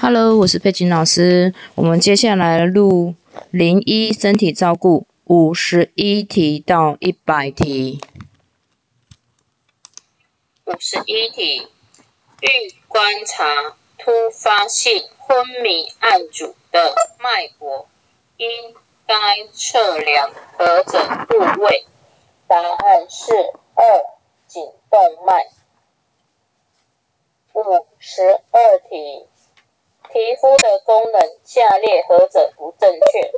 Hello，我是佩琴老师。我们接下来录零一身体照顾五十一题到一百题。五十一题，欲观察突发性昏迷案主的脉搏，应该测量何者部位？答案是二颈动脉。五十二题。皮肤的功能，下列何者不正确？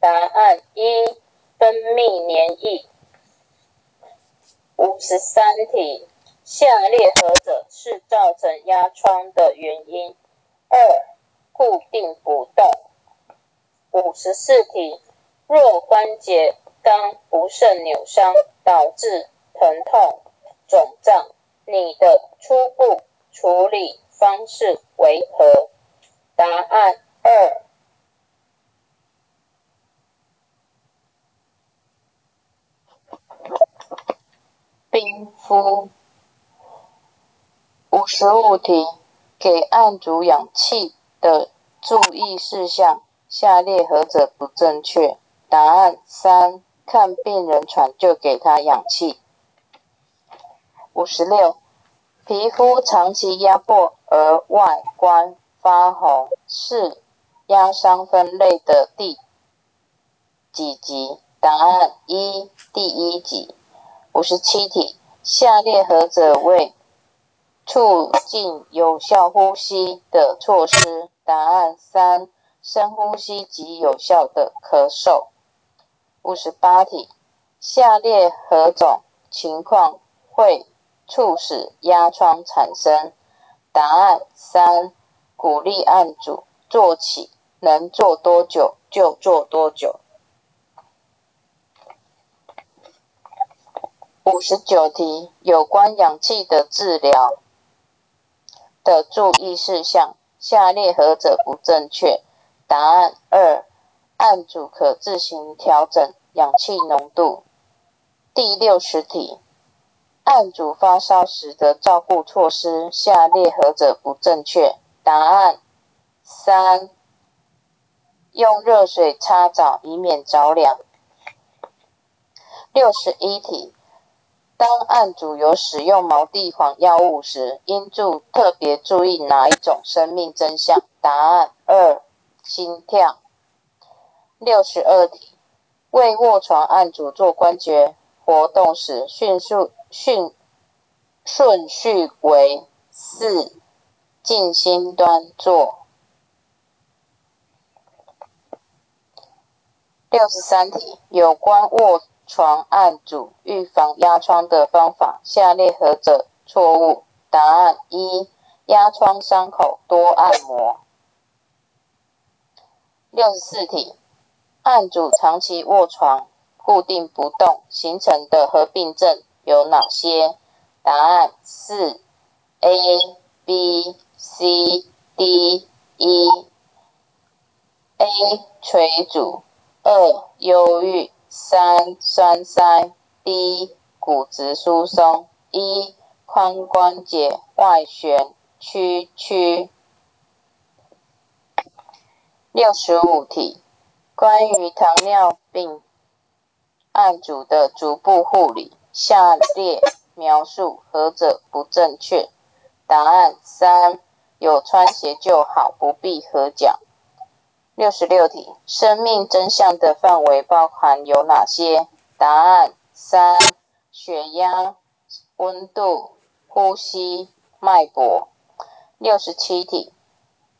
答案一：分泌黏液。五十三题，下列何者是造成压疮的原因？二：固定不动。五十四题，若关节刚不慎扭伤，导致疼痛、肿胀，你的初步处理方式为何？答案二，冰敷。五十五题，给案主氧气的注意事项，下列何者不正确？答案三，看病人喘就给他氧气。五十六，皮肤长期压迫而外观。发红是压伤分类的第几级？答案一，第一级。五十七题，下列何者为促进有效呼吸的措施？答案三，深呼吸及有效的咳嗽。五十八题，下列何种情况会促使压疮产生？答案三。鼓励案主做起，能做多久就做多久。五十九题，有关氧气的治疗的注意事项，下列何者不正确？答案二，案主可自行调整氧气浓度。第六十题，案主发烧时的照顾措施，下列何者不正确？答案三：用热水擦澡，以免着凉。六十一题，当案主有使用毛地黄药物时，应注特别注意哪一种生命真相？答案二：心跳。六十二题，为卧床案主做关节活动时，迅速迅顺序为四。静心端坐。六十三题，有关卧床按主预防压疮的方法，下列何者错误？答案一，压疮伤口多按摩。六十四题，按主长期卧床固定不动形成的合并症有哪些？答案四，A、B。C、D、E、A 垂阻，二忧郁，三栓塞，D 骨质疏松，一髋关节外旋曲曲。六十五题，关于糖尿病案主的足部护理，下列描述何者不正确？答案三。有穿鞋就好，不必合脚。六十六题，生命真相的范围包含有哪些？答案三：血压、温度、呼吸、脉搏。六十七题，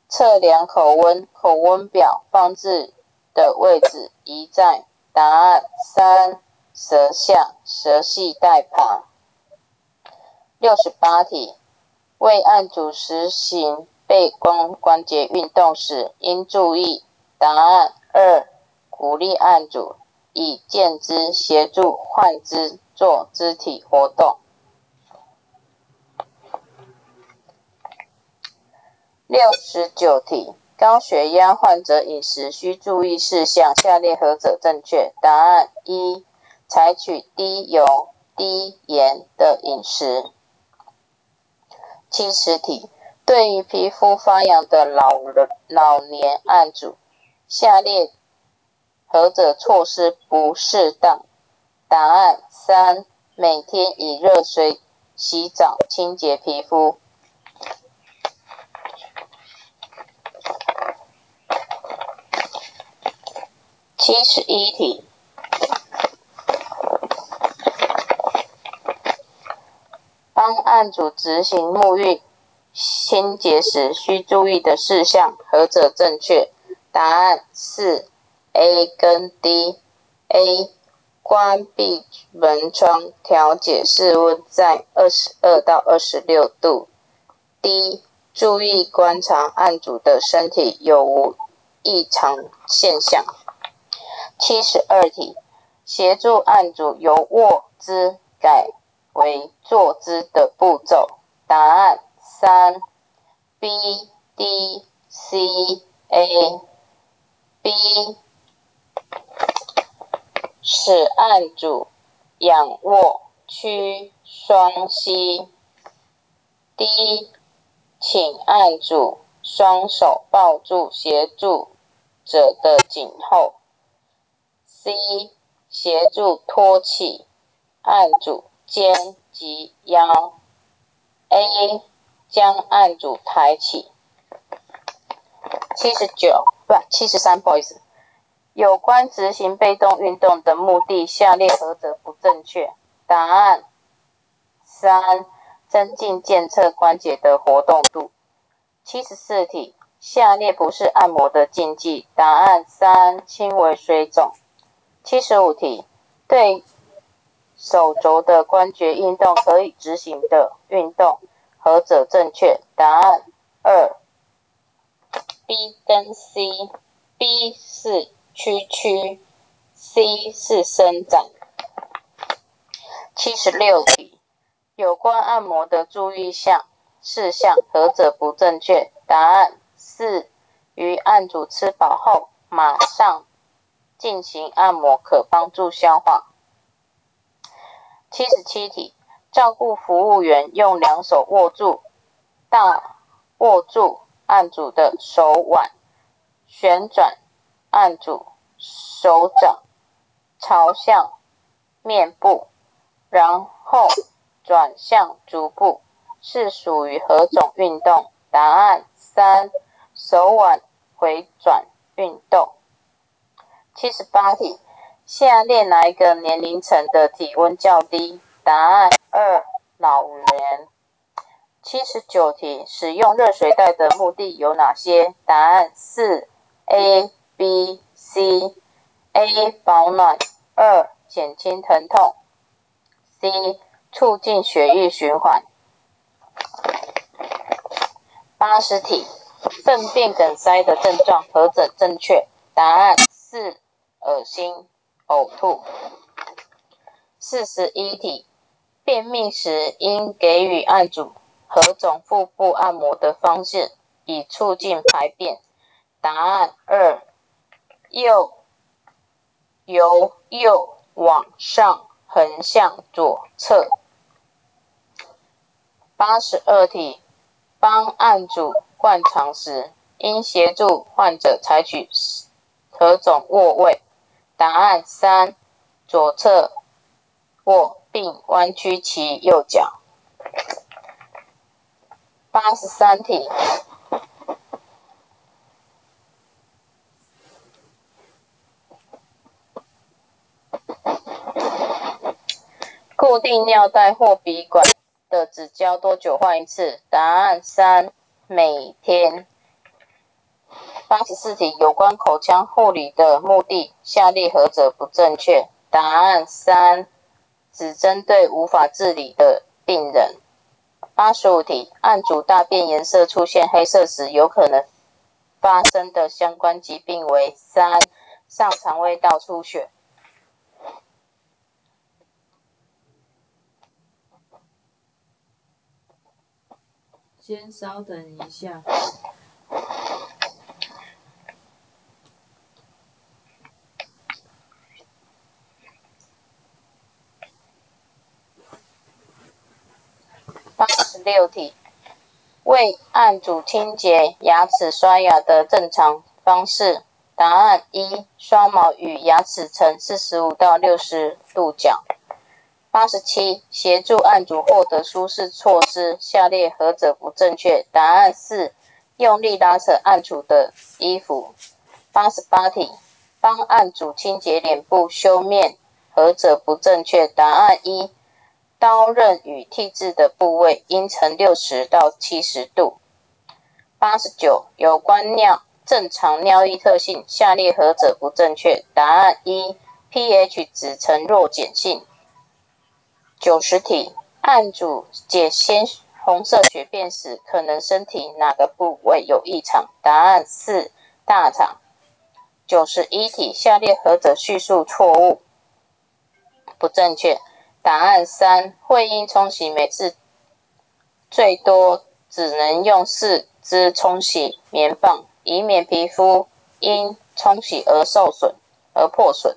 测量口温，口温表放置的位置宜在？答案三：舌下、舌系带旁。六十八题。为案主实行背弓关节运动时，应注意答案二：鼓励案主以健肢协助患肢做肢体活动。六十九题，高血压患者饮食需注意事项，下列何者正确？答案一：采取低油、低盐的饮食。七十题，对于皮肤发痒的老人、老年案主，下列何者措施不适当？答案三：每天以热水洗澡清洁皮肤。七十一题，帮案主执行沐浴清洁时需注意的事项，何者正确？答案是：A 跟 D。A 关闭门窗，调节室温在二十二到二十六度。D 注意观察案主的身体有无异常现象。七十二题，协助案主由卧姿改为坐姿的步骤，答案三，B、D、C、A、B，使案主仰卧屈双膝，D，请案主双手抱住协助者的颈后。C 协助托起案主肩及腰。A 将案主抬起。七十九不七十三，不好意思。有关执行被动运动的目的，下列何者不正确？答案三：增进健侧关节的活动度。七十四题，下列不是按摩的禁忌。答案三：轻微水肿。七十五题，对手肘的关节运动可以执行的运动，何者正确？答案二，B 跟 C，B 是屈曲，C 是伸展。七十六题，有关按摩的注意项事项，何者不正确？答案四，于案主吃饱后马上。进行按摩可帮助消化。七十七题，照顾服务员用两手握住大握住案主的手腕，旋转案主手掌朝向面部，然后转向足部，是属于何种运动？答案三，手腕回转运动。七十八题，下列哪一个年龄层的体温较低？答案二，老年。七十九题，使用热水袋的目的有哪些？答案四，A、B、C。A 保暖，二减轻疼痛，C 促进血液循环。八十题，粪便梗塞的症状何者正确？答案四。恶心、呕吐。四十一题，便秘时应给予按主何种腹部按摩的方式，以促进排便？答案二，右，由右往上横向左侧。八十二题，帮按主灌肠时，应协助患者采取何种卧位？答案三，左侧卧并弯曲其右脚。八十三题，固定尿袋或鼻管的纸胶多久换一次？答案三，每天。八十四题，有关口腔护理的目的，下列何者不正确？答案三，只针对无法自理的病人。八十五题，案主大便颜色出现黑色时，有可能发生的相关疾病为三，上肠胃道出血。先稍等一下。八十六题，为案主清洁牙齿刷牙的正常方式。答案一：刷毛与牙齿呈四十五到六十度角。八十七，协助案主获得舒适措施，下列何者不正确？答案四：用力拉扯案主的衣服。八十八题，帮案主清洁脸部修面，何者不正确？答案一。刀刃与剃痣的部位应呈六十到七十度。八十九，有关尿正常尿液特性，下列何者不正确？答案一，pH 值呈弱碱性。九十题，案主解鲜红色血便时，可能身体哪个部位有异常？答案四，大肠。九十一题，下列何者叙述错误？不正确。答案三：会阴冲洗每次最多只能用四支冲洗棉棒，以免皮肤因冲洗而受损而破损。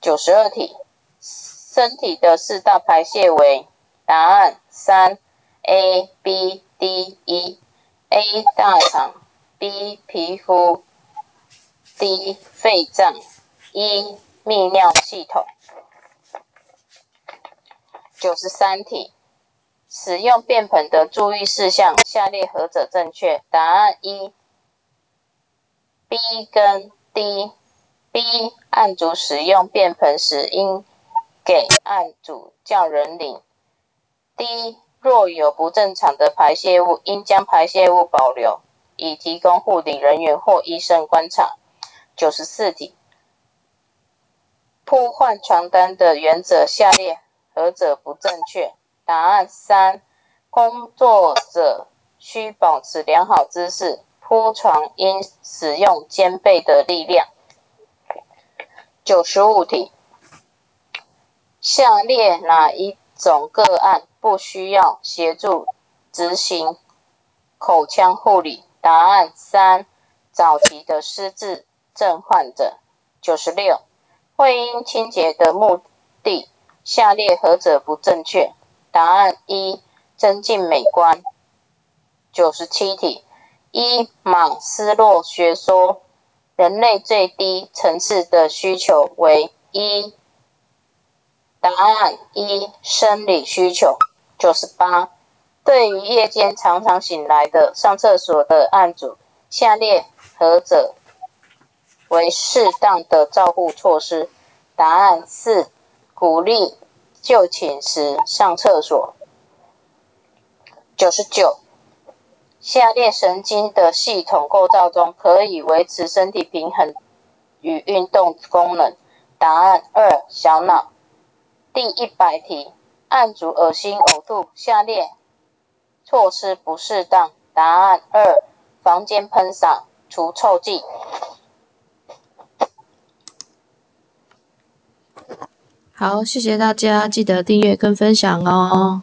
九十二题，身体的四大排泄为？答案三：A、B、D、E。A 大肠，B 皮肤，D 肺脏，E 泌尿系统。九十三题，使用便盆的注意事项，下列何者正确？答案一、B 跟 D。B 案主使用便盆时，应给案主叫人领。D 若有不正常的排泄物，应将排泄物保留，以提供护理人员或医生观察。九十四题，铺换床单的原则，下列。何者不正确？答案三：工作者需保持良好姿势，铺床应使用肩背的力量。九十五题，下列哪一种个案不需要协助执行口腔护理？答案三：早期的失智症患者。九十六，会阴清洁的目的。下列何者不正确？答案一：增进美观。九十七题，一马斯洛学说，人类最低层次的需求为一。答案一：生理需求。九十八，对于夜间常常醒来的上厕所的案主，下列何者为适当的照护措施？答案四。鼓励就寝时上厕所。九十九，下列神经的系统构造中可以维持身体平衡与运动功能？答案二：小脑。第一百题，案主恶心呕吐，下列措施不适当？答案二：房间喷洒除臭剂。好，谢谢大家，记得订阅跟分享哦。